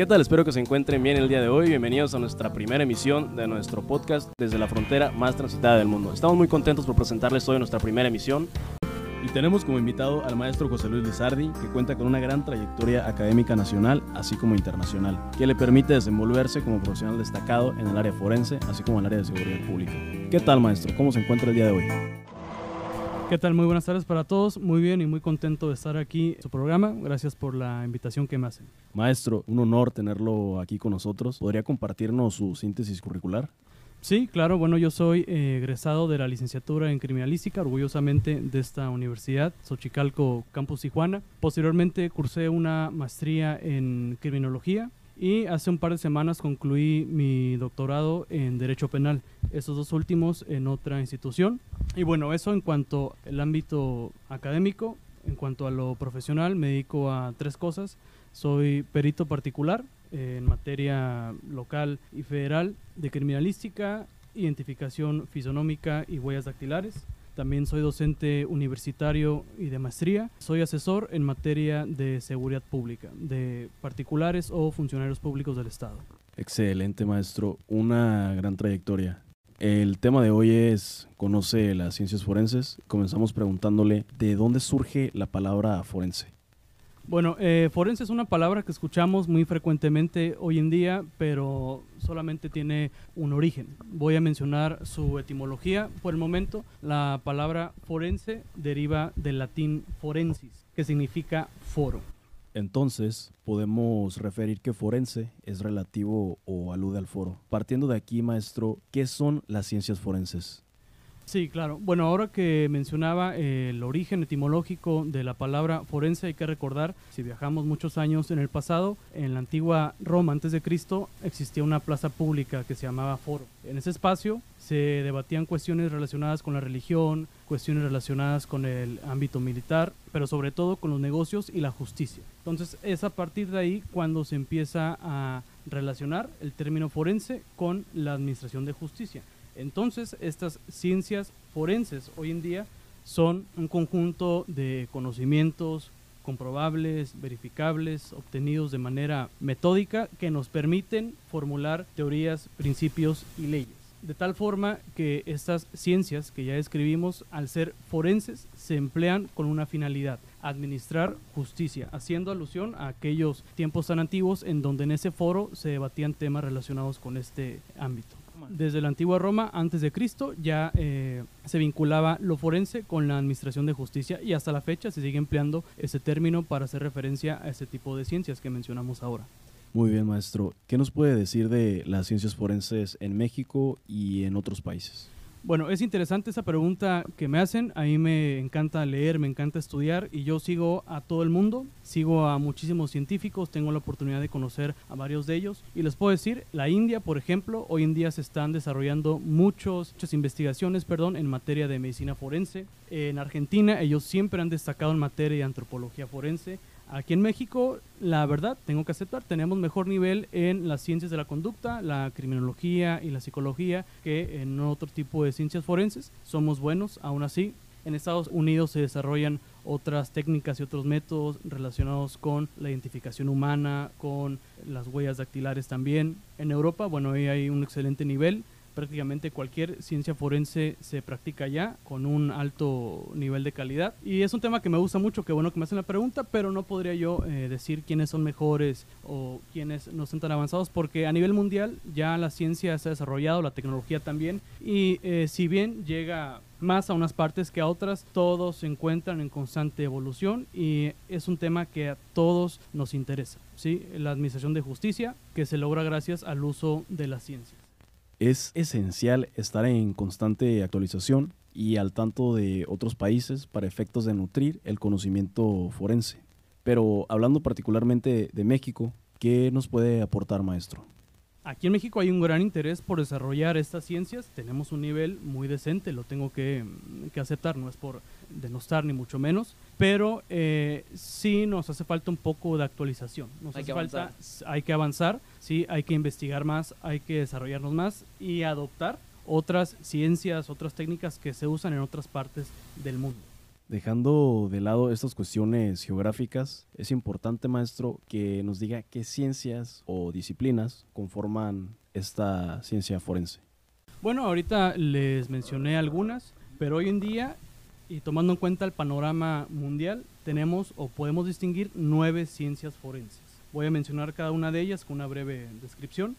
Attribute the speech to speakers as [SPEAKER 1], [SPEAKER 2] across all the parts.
[SPEAKER 1] ¿Qué tal? Espero que se encuentren bien el día de hoy. Bienvenidos a nuestra primera emisión de nuestro podcast desde la frontera más transitada del mundo. Estamos muy contentos por presentarles hoy nuestra primera emisión. Y tenemos como invitado al maestro José Luis Lizardi, que cuenta con una gran trayectoria académica nacional, así como internacional, que le permite desenvolverse como profesional destacado en el área forense, así como en el área de seguridad pública. ¿Qué tal, maestro? ¿Cómo se encuentra el día de hoy?
[SPEAKER 2] ¿Qué tal? Muy buenas tardes para todos. Muy bien y muy contento de estar aquí en su programa. Gracias por la invitación que me hacen.
[SPEAKER 1] Maestro, un honor tenerlo aquí con nosotros. ¿Podría compartirnos su síntesis curricular?
[SPEAKER 2] Sí, claro. Bueno, yo soy eh, egresado de la licenciatura en criminalística, orgullosamente de esta universidad, Xochicalco, Campus Tijuana. Posteriormente cursé una maestría en criminología y hace un par de semanas concluí mi doctorado en Derecho Penal, esos dos últimos en otra institución. Y bueno, eso en cuanto al ámbito académico, en cuanto a lo profesional, me dedico a tres cosas. Soy perito particular en materia local y federal de criminalística, identificación fisonómica y huellas dactilares. También soy docente universitario y de maestría. Soy asesor en materia de seguridad pública, de particulares o funcionarios públicos del Estado.
[SPEAKER 1] Excelente, maestro. Una gran trayectoria. El tema de hoy es conoce las ciencias forenses. Comenzamos preguntándole de dónde surge la palabra forense.
[SPEAKER 2] Bueno, eh, forense es una palabra que escuchamos muy frecuentemente hoy en día, pero solamente tiene un origen. Voy a mencionar su etimología por el momento. La palabra forense deriva del latín forensis, que significa foro.
[SPEAKER 1] Entonces, podemos referir que forense es relativo o alude al foro. Partiendo de aquí, maestro, ¿qué son las ciencias forenses?
[SPEAKER 2] Sí, claro. Bueno, ahora que mencionaba el origen etimológico de la palabra forense, hay que recordar, si viajamos muchos años en el pasado, en la antigua Roma antes de Cristo existía una plaza pública que se llamaba foro. En ese espacio se debatían cuestiones relacionadas con la religión, cuestiones relacionadas con el ámbito militar, pero sobre todo con los negocios y la justicia. Entonces es a partir de ahí cuando se empieza a relacionar el término forense con la administración de justicia. Entonces, estas ciencias forenses hoy en día son un conjunto de conocimientos comprobables, verificables, obtenidos de manera metódica que nos permiten formular teorías, principios y leyes. De tal forma que estas ciencias que ya describimos, al ser forenses, se emplean con una finalidad, administrar justicia, haciendo alusión a aquellos tiempos tan antiguos en donde en ese foro se debatían temas relacionados con este ámbito desde la antigua Roma, antes de Cristo, ya eh, se vinculaba lo forense con la administración de justicia y hasta la fecha se sigue empleando ese término para hacer referencia a ese tipo de ciencias que mencionamos ahora.
[SPEAKER 1] Muy bien, maestro. ¿Qué nos puede decir de las ciencias forenses en México y en otros países?
[SPEAKER 2] Bueno, es interesante esa pregunta que me hacen. A mí me encanta leer, me encanta estudiar y yo sigo a todo el mundo, sigo a muchísimos científicos, tengo la oportunidad de conocer a varios de ellos y les puedo decir, la India, por ejemplo, hoy en día se están desarrollando muchos, muchas investigaciones, perdón, en materia de medicina forense. En Argentina ellos siempre han destacado en materia de antropología forense. Aquí en México, la verdad, tengo que aceptar, tenemos mejor nivel en las ciencias de la conducta, la criminología y la psicología que en otro tipo de ciencias forenses. Somos buenos, aún así. En Estados Unidos se desarrollan otras técnicas y otros métodos relacionados con la identificación humana, con las huellas dactilares también. En Europa, bueno, ahí hay un excelente nivel prácticamente cualquier ciencia forense se practica ya con un alto nivel de calidad. Y es un tema que me gusta mucho, que bueno que me hacen la pregunta, pero no podría yo eh, decir quiénes son mejores o quiénes no son tan avanzados, porque a nivel mundial ya la ciencia se ha desarrollado, la tecnología también, y eh, si bien llega más a unas partes que a otras, todos se encuentran en constante evolución y es un tema que a todos nos interesa. ¿sí? La administración de justicia que se logra gracias al uso de la ciencia
[SPEAKER 1] es esencial estar en constante actualización y al tanto de otros países para efectos de nutrir el conocimiento forense. Pero hablando particularmente de México, ¿qué nos puede aportar, maestro?
[SPEAKER 2] Aquí en México hay un gran interés por desarrollar estas ciencias. Tenemos un nivel muy decente, lo tengo que, aceptar, no es por denostar ni mucho menos, pero eh, sí nos hace falta un poco de actualización. Nos hay hace que falta, avanzar. hay que avanzar, sí, hay que investigar más, hay que desarrollarnos más y adoptar otras ciencias, otras técnicas que se usan en otras partes del mundo.
[SPEAKER 1] Dejando de lado estas cuestiones geográficas, es importante, maestro, que nos diga qué ciencias o disciplinas conforman esta ciencia forense.
[SPEAKER 2] Bueno, ahorita les mencioné algunas, pero hoy en día, y tomando en cuenta el panorama mundial, tenemos o podemos distinguir nueve ciencias forenses. Voy a mencionar cada una de ellas con una breve descripción.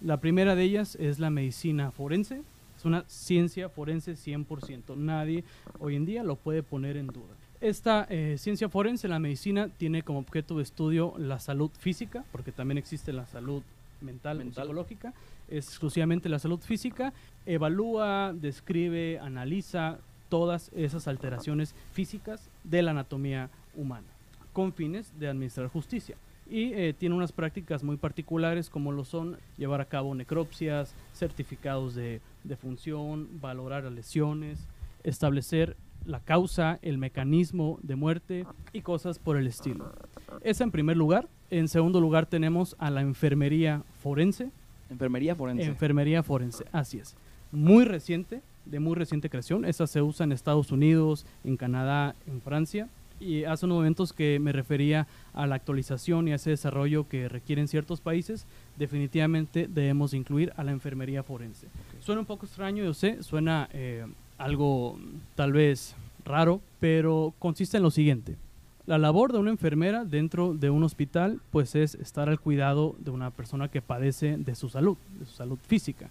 [SPEAKER 2] La primera de ellas es la medicina forense, es una ciencia forense 100%. Nadie hoy en día lo puede poner en duda. Esta eh, ciencia forense, la medicina, tiene como objeto de estudio la salud física, porque también existe la salud mental, mental. psicológica, es exclusivamente la salud física, evalúa, describe, analiza todas esas alteraciones físicas de la anatomía humana, con fines de administrar justicia y eh, tiene unas prácticas muy particulares como lo son llevar a cabo necropsias, certificados de, de función, valorar lesiones, establecer la causa, el mecanismo de muerte y cosas por el estilo. Esa en primer lugar. En segundo lugar tenemos a la enfermería forense.
[SPEAKER 3] Enfermería forense.
[SPEAKER 2] Enfermería forense, así es. Muy reciente, de muy reciente creación. Esa se usa en Estados Unidos, en Canadá, en Francia y hace unos momentos que me refería a la actualización y a ese desarrollo que requieren ciertos países, definitivamente debemos incluir a la enfermería forense. Suena un poco extraño, yo sé, suena eh, algo tal vez raro, pero consiste en lo siguiente. La labor de una enfermera dentro de un hospital pues es estar al cuidado de una persona que padece de su salud, de su salud física.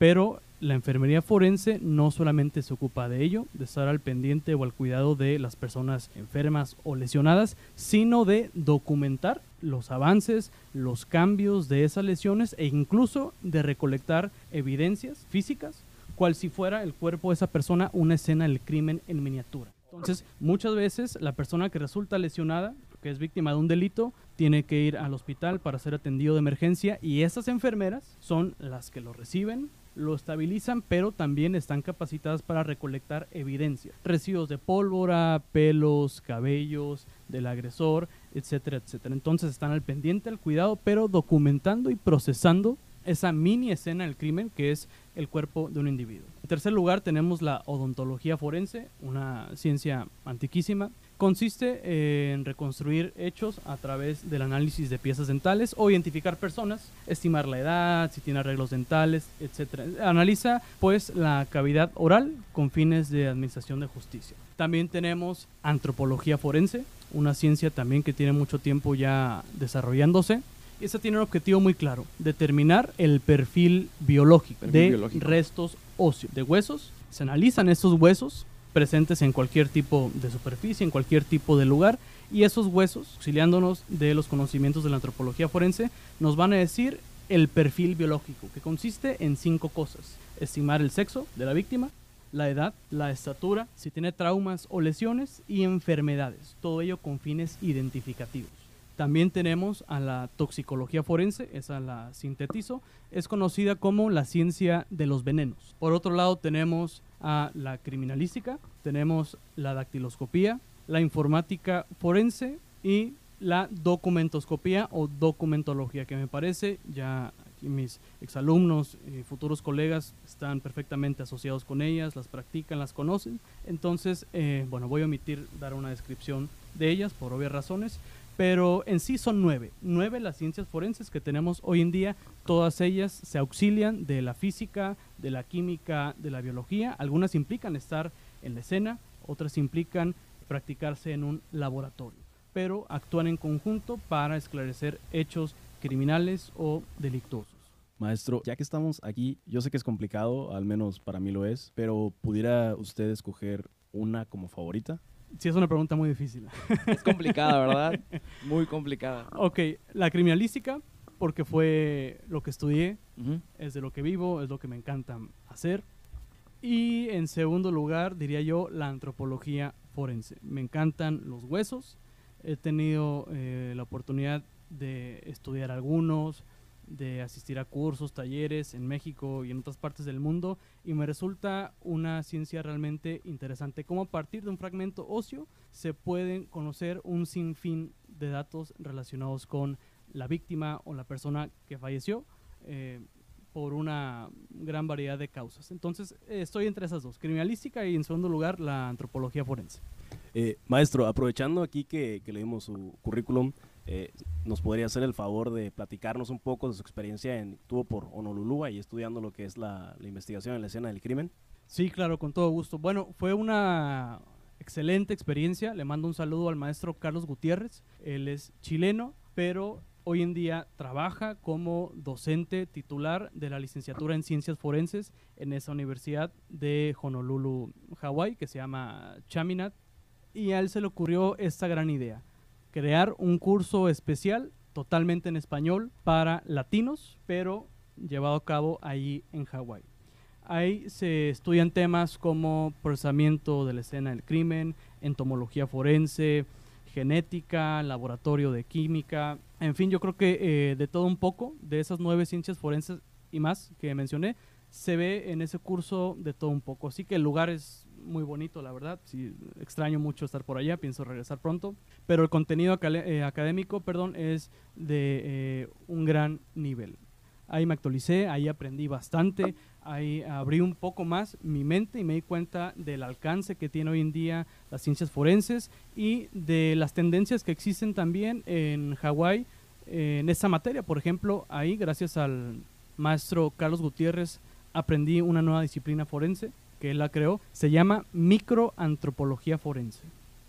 [SPEAKER 2] Pero la enfermería forense no solamente se ocupa de ello, de estar al pendiente o al cuidado de las personas enfermas o lesionadas, sino de documentar los avances, los cambios de esas lesiones e incluso de recolectar evidencias físicas, cual si fuera el cuerpo de esa persona una escena del crimen en miniatura. Entonces, muchas veces la persona que resulta lesionada, que es víctima de un delito, tiene que ir al hospital para ser atendido de emergencia y esas enfermeras son las que lo reciben, lo estabilizan, pero también están capacitadas para recolectar evidencia. Residuos de pólvora, pelos, cabellos del agresor, etcétera, etcétera. Entonces están al pendiente, al cuidado, pero documentando y procesando esa mini escena del crimen que es el cuerpo de un individuo. En tercer lugar tenemos la odontología forense, una ciencia antiquísima consiste en reconstruir hechos a través del análisis de piezas dentales o identificar personas, estimar la edad, si tiene arreglos dentales, etc. Analiza pues la cavidad oral con fines de administración de justicia. También tenemos antropología forense, una ciencia también que tiene mucho tiempo ya desarrollándose. Y esa tiene un objetivo muy claro, determinar el perfil biológico de restos óseos, de huesos. Se analizan estos huesos presentes en cualquier tipo de superficie, en cualquier tipo de lugar, y esos huesos, auxiliándonos de los conocimientos de la antropología forense, nos van a decir el perfil biológico, que consiste en cinco cosas. Estimar el sexo de la víctima, la edad, la estatura, si tiene traumas o lesiones y enfermedades, todo ello con fines identificativos. También tenemos a la toxicología forense, esa la sintetizo, es conocida como la ciencia de los venenos. Por otro lado tenemos a la criminalística, tenemos la dactiloscopía, la informática forense y la documentoscopía o documentología, que me parece ya mis exalumnos y futuros colegas están perfectamente asociados con ellas, las practican, las conocen. Entonces, eh, bueno, voy a omitir dar una descripción de ellas por obvias razones, pero en sí son nueve. Nueve las ciencias forenses que tenemos hoy en día. Todas ellas se auxilian de la física, de la química, de la biología. Algunas implican estar en la escena, otras implican practicarse en un laboratorio, pero actúan en conjunto para esclarecer hechos criminales o delictuosos.
[SPEAKER 1] Maestro, ya que estamos aquí, yo sé que es complicado, al menos para mí lo es, pero ¿pudiera usted escoger una como favorita?
[SPEAKER 2] Sí, es una pregunta muy difícil.
[SPEAKER 3] Es complicada, ¿verdad? Muy complicada.
[SPEAKER 2] Ok, la criminalística, porque fue lo que estudié, es de lo que vivo, es lo que me encanta hacer. Y en segundo lugar, diría yo, la antropología forense. Me encantan los huesos. He tenido eh, la oportunidad de estudiar algunos, de asistir a cursos, talleres en México y en otras partes del mundo y me resulta una ciencia realmente interesante. Como a partir de un fragmento óseo se pueden conocer un sinfín de datos relacionados con la víctima o la persona que falleció eh, por una gran variedad de causas. Entonces estoy entre esas dos, criminalística y en segundo lugar la antropología forense.
[SPEAKER 1] Eh, maestro, aprovechando aquí que, que leímos su currículum, eh, ¿nos podría hacer el favor de platicarnos un poco de su experiencia en tuvo por Honolulu y estudiando lo que es la, investigación en la escena del crimen?
[SPEAKER 2] Sí, claro, con todo gusto. Bueno, fue una excelente experiencia. Le mando un saludo al maestro Carlos Gutiérrez. Él es chileno, pero hoy en día trabaja como docente titular de la licenciatura en ciencias forenses en esa universidad de Honolulu, Hawái, que se llama Chaminade. Y a él se le ocurrió esta gran idea, crear un curso especial totalmente en español para latinos, pero llevado a cabo ahí en Hawái. Ahí se estudian temas como procesamiento de la escena del crimen, entomología forense, genética, laboratorio de química, en fin, yo creo que eh, de todo un poco, de esas nueve ciencias forenses y más que mencioné, se ve en ese curso de todo un poco. Así que el lugar es muy bonito, la verdad. Sí, extraño mucho estar por allá, pienso regresar pronto. Pero el contenido eh, académico, perdón, es de eh, un gran nivel. Ahí me actualicé, ahí aprendí bastante, ahí abrí un poco más mi mente y me di cuenta del alcance que tiene hoy en día las ciencias forenses y de las tendencias que existen también en Hawái en esta materia. Por ejemplo, ahí, gracias al maestro Carlos Gutiérrez, aprendí una nueva disciplina forense que él la creó. Se llama microantropología forense.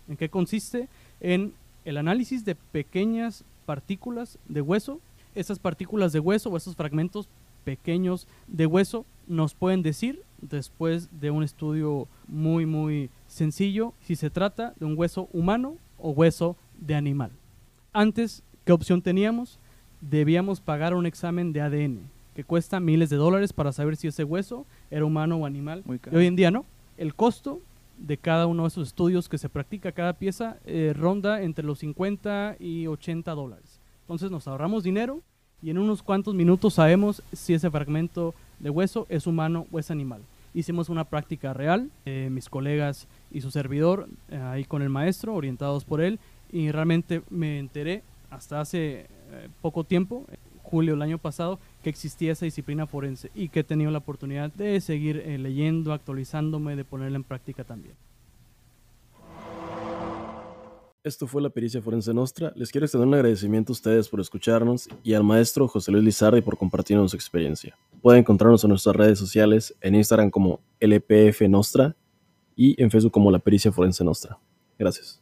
[SPEAKER 2] ¿En qué consiste? En el análisis de pequeñas partículas de hueso. Esas partículas de hueso o esos fragmentos pequeños de hueso nos pueden decir, después de un estudio muy, muy sencillo, si se trata de un hueso humano o hueso de animal. Antes, ¿qué opción teníamos? Debíamos pagar un examen de ADN que cuesta miles de dólares para saber si ese hueso era humano o animal. Y hoy en día no. El costo de cada uno de esos estudios que se practica cada pieza eh, ronda entre los 50 y 80 dólares. Entonces nos ahorramos dinero y en unos cuantos minutos sabemos si ese fragmento de hueso es humano o es animal. Hicimos una práctica real, eh, mis colegas y su servidor, eh, ahí con el maestro, orientados por él, y realmente me enteré hasta hace eh, poco tiempo, julio del año pasado, que existía esa disciplina forense y que he tenido la oportunidad de seguir leyendo, actualizándome, de ponerla en práctica también.
[SPEAKER 1] Esto fue la Pericia Forense Nostra. Les quiero extender un agradecimiento a ustedes por escucharnos y al maestro José Luis Lizardi por compartirnos su experiencia. Pueden encontrarnos en nuestras redes sociales, en Instagram como LPF Nostra y en Facebook como la Pericia Forense Nostra. Gracias.